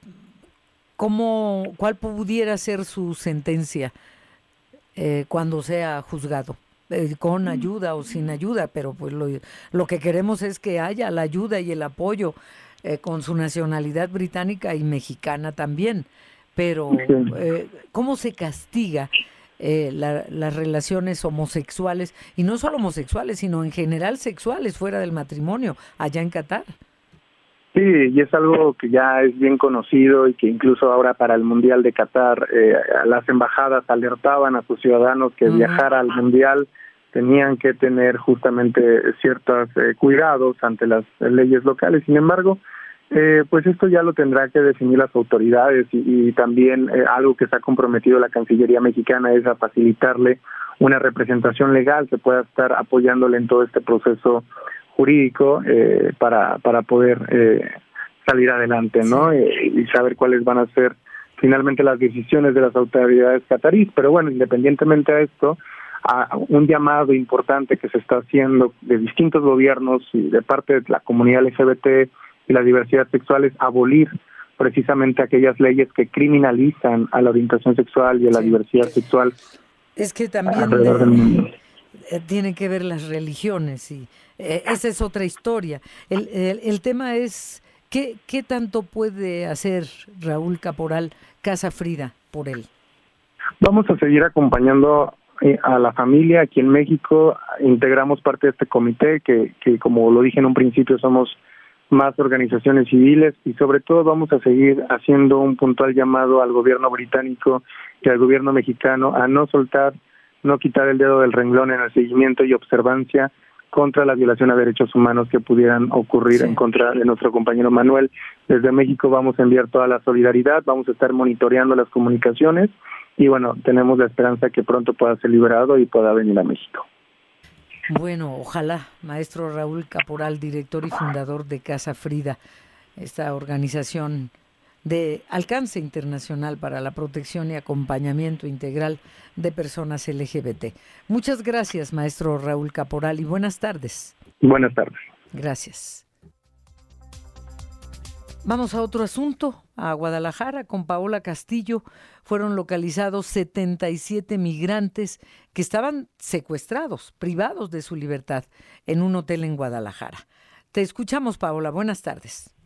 ¿cómo, ¿cuál pudiera ser su sentencia eh, cuando sea juzgado? Eh, con mm. ayuda o sin ayuda, pero pues lo, lo, que queremos es que haya la ayuda y el apoyo eh, con su nacionalidad británica y mexicana también. Pero, eh, ¿cómo se castiga las relaciones homosexuales? Y no solo homosexuales, sino en general sexuales fuera del matrimonio, allá en Qatar. Sí, y es algo que ya es bien conocido y que incluso ahora para el Mundial de Qatar las embajadas alertaban a sus ciudadanos que viajar al Mundial tenían que tener justamente ciertos eh, cuidados ante las leyes locales. Sin embargo, eh, pues esto ya lo tendrá que definir las autoridades y, también eh, algo que se ha comprometido la Cancillería mexicana es a facilitarle una representación legal que pueda estar apoyándole en todo este proceso jurídico para, para poder salir adelante, ¿no? y saber cuáles van a ser finalmente las decisiones de las autoridades catarís. Pero bueno, independientemente de esto, a un llamado importante que se está haciendo de distintos gobiernos y de parte de la comunidad LGBT y la diversidad sexual es abolir precisamente aquellas leyes que criminalizan a la orientación sexual y a la diversidad sexual. Es que también eh, tiene que ver las religiones y eh, esa es otra historia. El, el, tema es ¿qué, qué tanto puede hacer Raúl Caporal Casa Frida por él. Vamos a seguir acompañando eh, a la familia aquí en México. Integramos parte de este comité que, que, como lo dije en un principio, somos más organizaciones civiles y sobre todo vamos a seguir haciendo un puntual llamado al gobierno británico y al gobierno mexicano a no soltar, no quitar el dedo del renglón en el seguimiento y observancia contra la violación a derechos humanos que pudieran ocurrir en contra de nuestro compañero Manuel. Desde México vamos a enviar toda la solidaridad, vamos a estar monitoreando las comunicaciones y bueno, tenemos la esperanza que pronto pueda ser liberado y pueda venir a México. Bueno, ojalá, maestro Raúl Caporal, director y fundador de Casa Frida, esta organización de alcance internacional para la protección y acompañamiento integral de personas LGBT. Muchas gracias, maestro Raúl Caporal, y buenas tardes. Buenas tardes. Gracias. Vamos a otro asunto, a Guadalajara, con Paola Castillo. Fueron localizados 77 migrantes que estaban secuestrados, privados de su libertad, en un hotel en Guadalajara. Te escuchamos, Paola. Buenas tardes.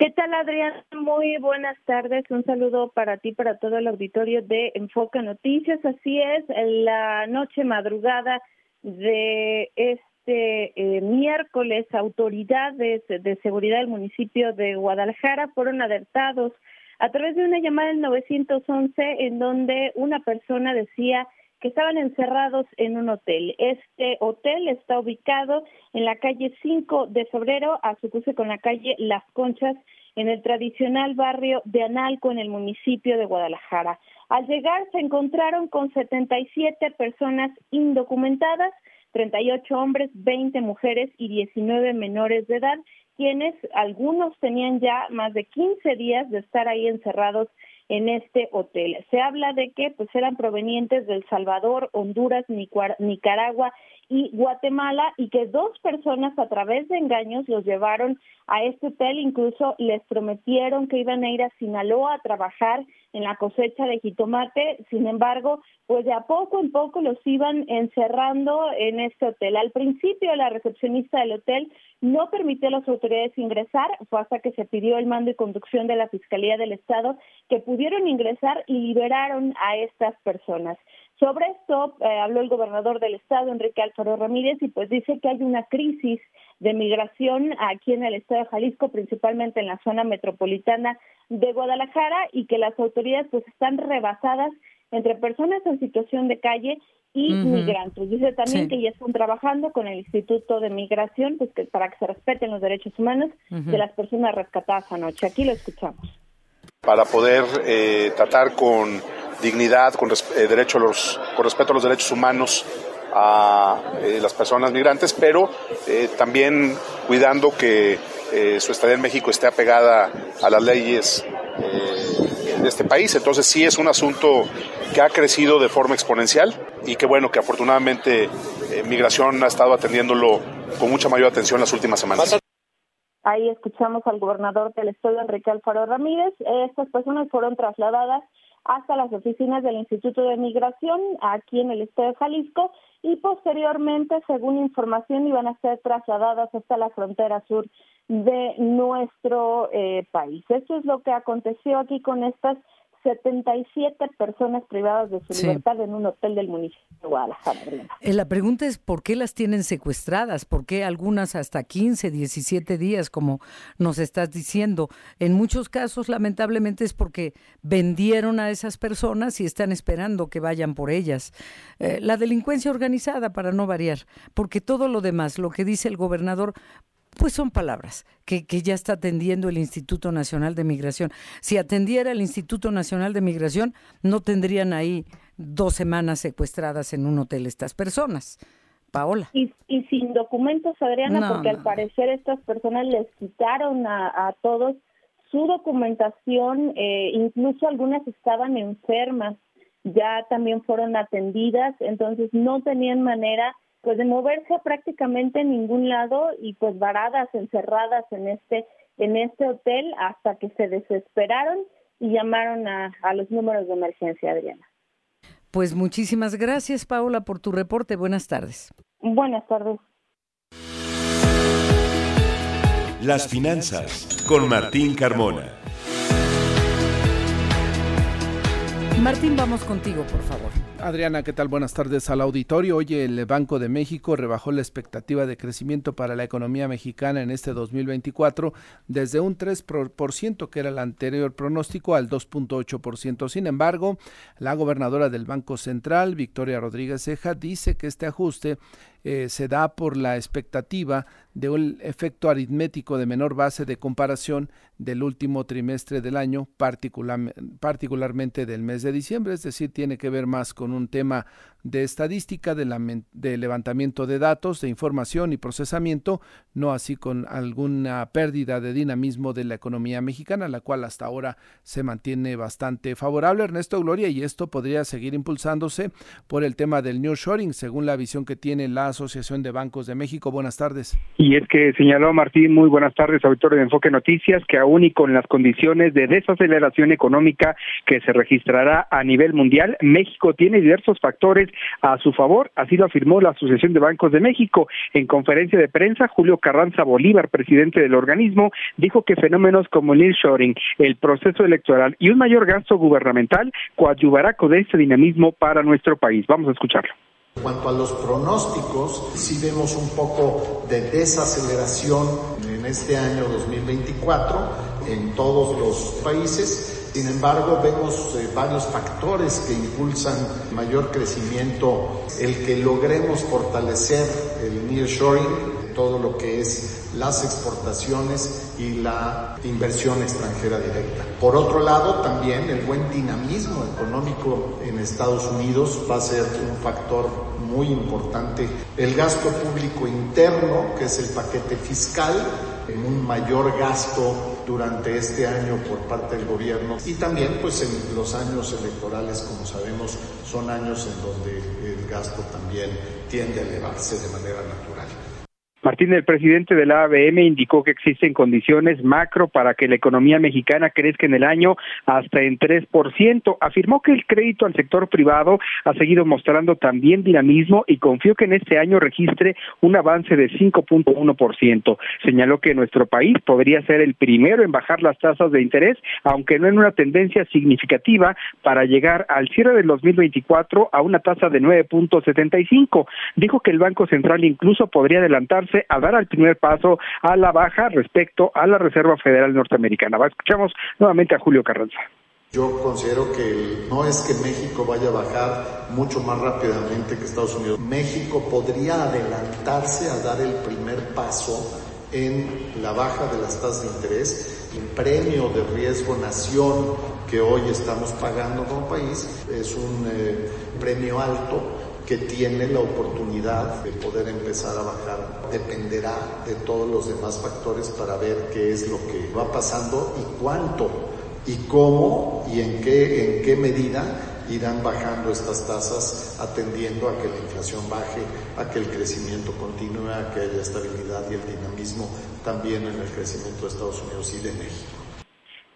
¿Qué tal, Adrián? Muy buenas tardes. Un saludo para ti, para todo el auditorio de Enfoque Noticias. Así es, la noche madrugada de este este eh, miércoles autoridades de seguridad del municipio de Guadalajara fueron alertados a través de una llamada del 911 en donde una persona decía que estaban encerrados en un hotel. Este hotel está ubicado en la calle 5 de febrero, a su cruce con la calle Las Conchas, en el tradicional barrio de Analco, en el municipio de Guadalajara. Al llegar se encontraron con 77 personas indocumentadas, 38 hombres, 20 mujeres y 19 menores de edad, quienes algunos tenían ya más de 15 días de estar ahí encerrados en este hotel. Se habla de que pues eran provenientes de El Salvador, Honduras, Nicaragua y Guatemala y que dos personas a través de engaños los llevaron a este hotel, incluso les prometieron que iban a ir a Sinaloa a trabajar en la cosecha de jitomate, sin embargo, pues de a poco en poco los iban encerrando en este hotel. Al principio la recepcionista del hotel no permitió a las autoridades ingresar, fue hasta que se pidió el mando y conducción de la Fiscalía del Estado que pudieron ingresar y liberaron a estas personas. Sobre esto eh, habló el gobernador del estado, Enrique Alfaro Ramírez, y pues dice que hay una crisis de migración aquí en el estado de Jalisco, principalmente en la zona metropolitana de Guadalajara, y que las autoridades pues están rebasadas entre personas en situación de calle y migrantes. Dice también que ya están trabajando con el Instituto de Migración pues que para que se respeten los derechos humanos de las personas rescatadas anoche. Aquí lo escuchamos. Para poder eh, tratar con dignidad, con, eh, derecho a los, con respeto a los derechos humanos a eh, las personas migrantes, pero también cuidando que su estadía en México esté apegada a las leyes de este país. Entonces sí es un asunto que ha crecido de forma exponencial y que bueno, que afortunadamente eh, Migración ha estado atendiéndolo con mucha mayor atención las últimas semanas. Ahí escuchamos al gobernador del estado, Enrique Alfaro Ramírez. Estas personas fueron trasladadas hasta las oficinas del Instituto de Migración aquí en el estado de Jalisco y posteriormente, según información, iban a ser trasladadas hasta la frontera sur de nuestro eh, país. Eso es lo que aconteció aquí con estas 77 personas privadas de su libertad en un hotel del municipio de Guadalajara. Eh, la pregunta es por qué las tienen secuestradas, por qué algunas hasta 15, 17 días, como nos estás diciendo. En muchos casos, lamentablemente, es porque vendieron a esas personas y están esperando que vayan por ellas. Eh, la delincuencia organizada, para no variar, porque todo lo demás, lo que dice el gobernador, pues son palabras que, que, ya está atendiendo el Instituto Nacional de Migración. Si atendiera el Instituto Nacional de Migración, no tendrían ahí dos semanas secuestradas en un hotel estas personas. Paola. Y, y sin documentos, Adriana, porque al parecer estas personas les quitaron a, a todos su documentación, eh, incluso algunas estaban enfermas, ya también fueron atendidas, entonces no tenían manera pues de moverse prácticamente en ningún lado y pues varadas, encerradas en este en este hotel hasta que se desesperaron y llamaron a, a los números de emergencia, Adriana. Pues muchísimas gracias, Paola, por tu reporte. Buenas tardes. Buenas tardes. Las finanzas con Martín Carmona. Martín, vamos contigo, por favor. Adriana, ¿qué tal? Buenas tardes al auditorio. Hoy el Banco de México rebajó la expectativa de crecimiento para la economía mexicana en este 2024 desde un 3% que era el anterior pronóstico al 2.8%. Sin embargo, la gobernadora del Banco Central, Victoria Rodríguez Ceja, dice que este ajuste eh, se da por la expectativa de un efecto aritmético de menor base de comparación del último trimestre del año, particularmente del mes de diciembre, es decir, tiene que ver más con un tema de estadística, de, de, levantamiento de datos, de información y procesamiento, no así con alguna pérdida de dinamismo de la economía mexicana, la cual hasta ahora se mantiene bastante favorable. Ernesto Gloria, y esto podría seguir impulsándose por el tema del New Shoring, según la visión que tiene la Asociación de Bancos de México. Buenas tardes. Y es que señaló Martín, muy buenas tardes, auditor de Enfoque Noticias, que aún y con las condiciones de desaceleración económica que se registrará a nivel mundial, México tiene diversos factores a su favor, así lo afirmó la Asociación de Bancos de México. En conferencia de prensa, Julio Carranza Bolívar, presidente del organismo, dijo que fenómenos como el nearshoring, el proceso electoral y un mayor gasto gubernamental coadyuvará con este dinamismo para nuestro país. Vamos a escucharlo. En cuanto a los pronósticos, sí vemos un poco de desaceleración en este año 2024 en todos los países. Sin embargo, vemos eh, varios factores que impulsan mayor crecimiento, el que logremos fortalecer el nearshoring, todo lo que es las exportaciones y la inversión extranjera directa. Por otro lado, también el buen dinamismo económico en Estados Unidos va a ser un factor muy importante. El gasto público interno, que es el paquete fiscal, un mayor gasto durante este año por parte del gobierno y también pues en los años electorales como sabemos son años en donde el gasto también tiende a elevarse de manera natural. Martín, el presidente de la ABM indicó que existen condiciones macro para que la economía mexicana crezca en el año hasta en 3%. Afirmó que el crédito al sector privado ha seguido mostrando también dinamismo y confió que en este año registre un avance de 5.1%. Señaló que nuestro país podría ser el primero en bajar las tasas de interés, aunque no en una tendencia significativa para llegar al cierre del 2024 a una tasa de 9.75. Dijo que el Banco Central incluso podría adelantarse a dar el primer paso a la baja respecto a la Reserva Federal Norteamericana. Escuchamos nuevamente a Julio Carranza. Yo considero que no es que México vaya a bajar mucho más rápidamente que Estados Unidos. México podría adelantarse a dar el primer paso en la baja de las tasas de interés. El premio de riesgo nación que hoy estamos pagando como país es un eh, premio alto que tiene la oportunidad de poder empezar a bajar dependerá de todos los demás factores para ver qué es lo que va pasando y cuánto y cómo y en qué, en qué medida irán bajando estas tasas atendiendo a que la inflación baje, a que el crecimiento continúe, a que haya estabilidad y el dinamismo también en el crecimiento de Estados Unidos y de México.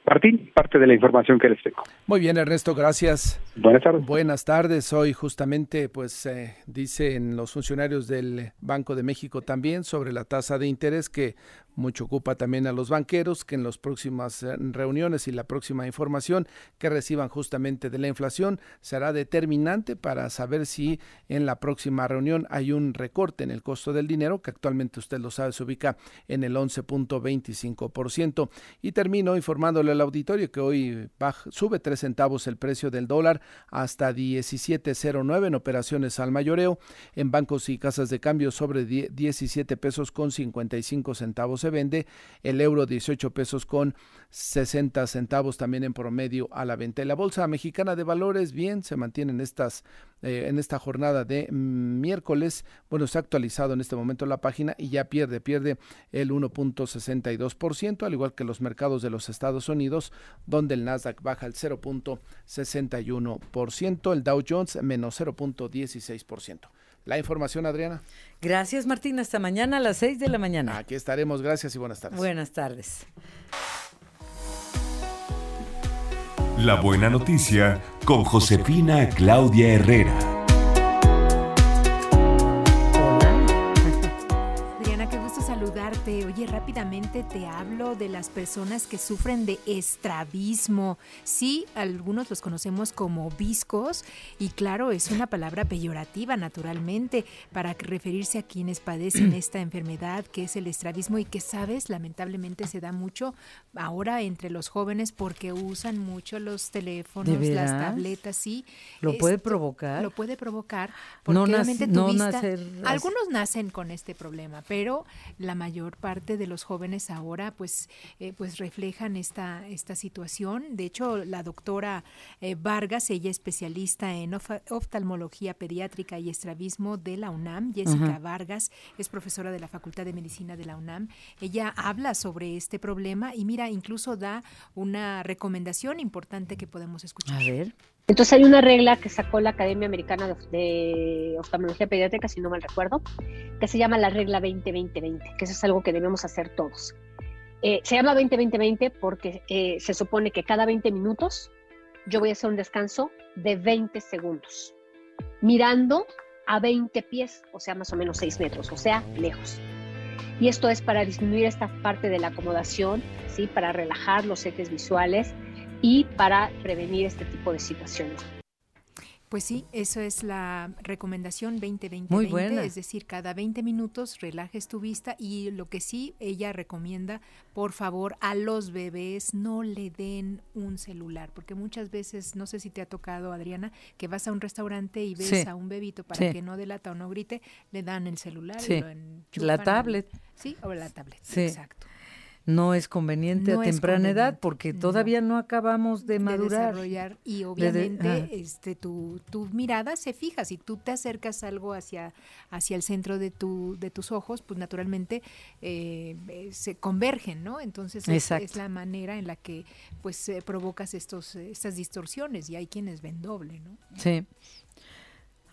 Martín, parte de la información que les tengo. Muy bien, Ernesto, gracias. Buenas tardes. Buenas tardes. Hoy justamente, pues, eh, dicen los funcionarios del Banco de México también sobre la tasa de interés que mucho ocupa también a los banqueros que en las próximas eh, reuniones y la próxima información que reciban justamente de la inflación será determinante para saber si en la próxima reunión hay un recorte en el costo del dinero que actualmente usted lo sabe se ubica en el 11.25%. Y termino informándole al auditorio que hoy sube 3 centavos el precio del dólar hasta 17.09 en operaciones al mayoreo, en bancos y casas de cambio sobre 17 pesos con 55 centavos se vende, el euro 18 pesos con 60 centavos también en promedio a la venta. la Bolsa Mexicana de Valores, bien, se mantienen estas eh, en esta jornada de miércoles. Bueno, se ha actualizado en este momento la página y ya pierde, pierde el 1.62%, al igual que los mercados de los Estados Unidos, donde el Nasdaq baja el 0.61%, el Dow Jones menos 0.16%. La información, Adriana. Gracias, Martín. Hasta mañana a las 6 de la mañana. Aquí estaremos. Gracias y buenas tardes. Buenas tardes. La buena noticia con Josefina Claudia Herrera. Rápidamente te hablo de las personas que sufren de estrabismo. Sí, algunos los conocemos como viscos y claro, es una palabra peyorativa naturalmente para referirse a quienes padecen *clears throat* esta enfermedad que es el estrabismo y que sabes, lamentablemente se da mucho ahora entre los jóvenes porque usan mucho los teléfonos, las tabletas, sí. ¿Lo puede provocar? Lo puede provocar porque no, obviamente tu vista, algunos nacen con este problema, pero la mayor parte de los jóvenes ahora pues, eh, pues reflejan esta, esta situación. De hecho, la doctora eh, Vargas, ella es especialista en oftalmología pediátrica y estrabismo de la UNAM. Jessica Vargas es profesora de la Facultad de Medicina de la UNAM. Ella habla sobre este problema y mira, incluso da una recomendación importante que podemos escuchar. A ver. Entonces hay una regla que sacó la Academia Americana de, Oftalmología Pediátrica, si no mal recuerdo, que se llama la regla 20-20-20, que eso es algo que debemos hacer todos. Eh, se llama 20-20-20 porque eh, se supone que cada 20 minutos yo voy a hacer un descanso de 20 segundos, mirando a 20 pies, o sea, más o menos 6 metros, o sea, lejos. Y esto es para disminuir esta parte de la acomodación, ¿sí? para relajar los ejes visuales y para prevenir este tipo de situaciones. Pues sí, eso es la recomendación 20-20-20, es decir, cada 20 minutos relajes tu vista y lo que sí ella recomienda, por favor, a los bebés no le den un celular, porque muchas veces, no sé si te ha tocado, Adriana, que vas a un restaurante y ves a un bebito para que no delata o no grite, le dan el celular. Sí. la tablet. sí, o la tablet, exacto no es conveniente a temprana edad porque todavía no, acabamos de madurar. desarrollar y obviamente este tu, tu mirada se fija, si tú te acercas algo hacia, hacia el centro de, tu, de tus ojos, pues naturalmente eh, eh, se convergen, ¿no? Entonces es, la manera en la que pues eh, provocas estos, estas distorsiones y hay quienes ven doble, ¿no? Sí.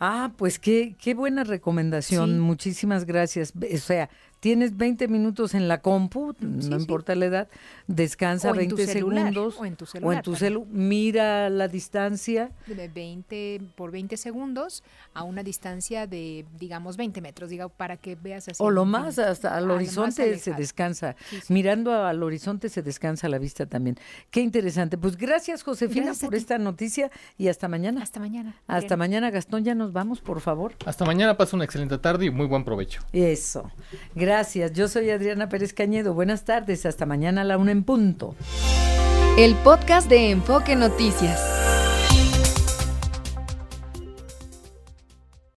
Ah, pues qué, qué buena recomendación, muchísimas gracias. O sea, tienes 20 minutos en la compu, no importa la edad, descansa 20 segundos. O en tu celular. O en tu celular, mira la distancia. De 20 por 20 segundos a una distancia de, digamos, 20 metros, diga, para que veas así. O lo más, hasta al horizonte se descansa. Mirando al horizonte se descansa la vista también. Qué interesante. Pues gracias, Josefina, por esta noticia y hasta mañana. Hasta mañana. Hasta mañana, Gastón, ya nos vamos, por favor. Hasta mañana, pasa una excelente tarde y muy buen provecho. Eso. Gracias. Gracias, yo soy Adriana Pérez Cañedo. Buenas tardes, hasta mañana a la una en punto. El podcast de Enfoque Noticias.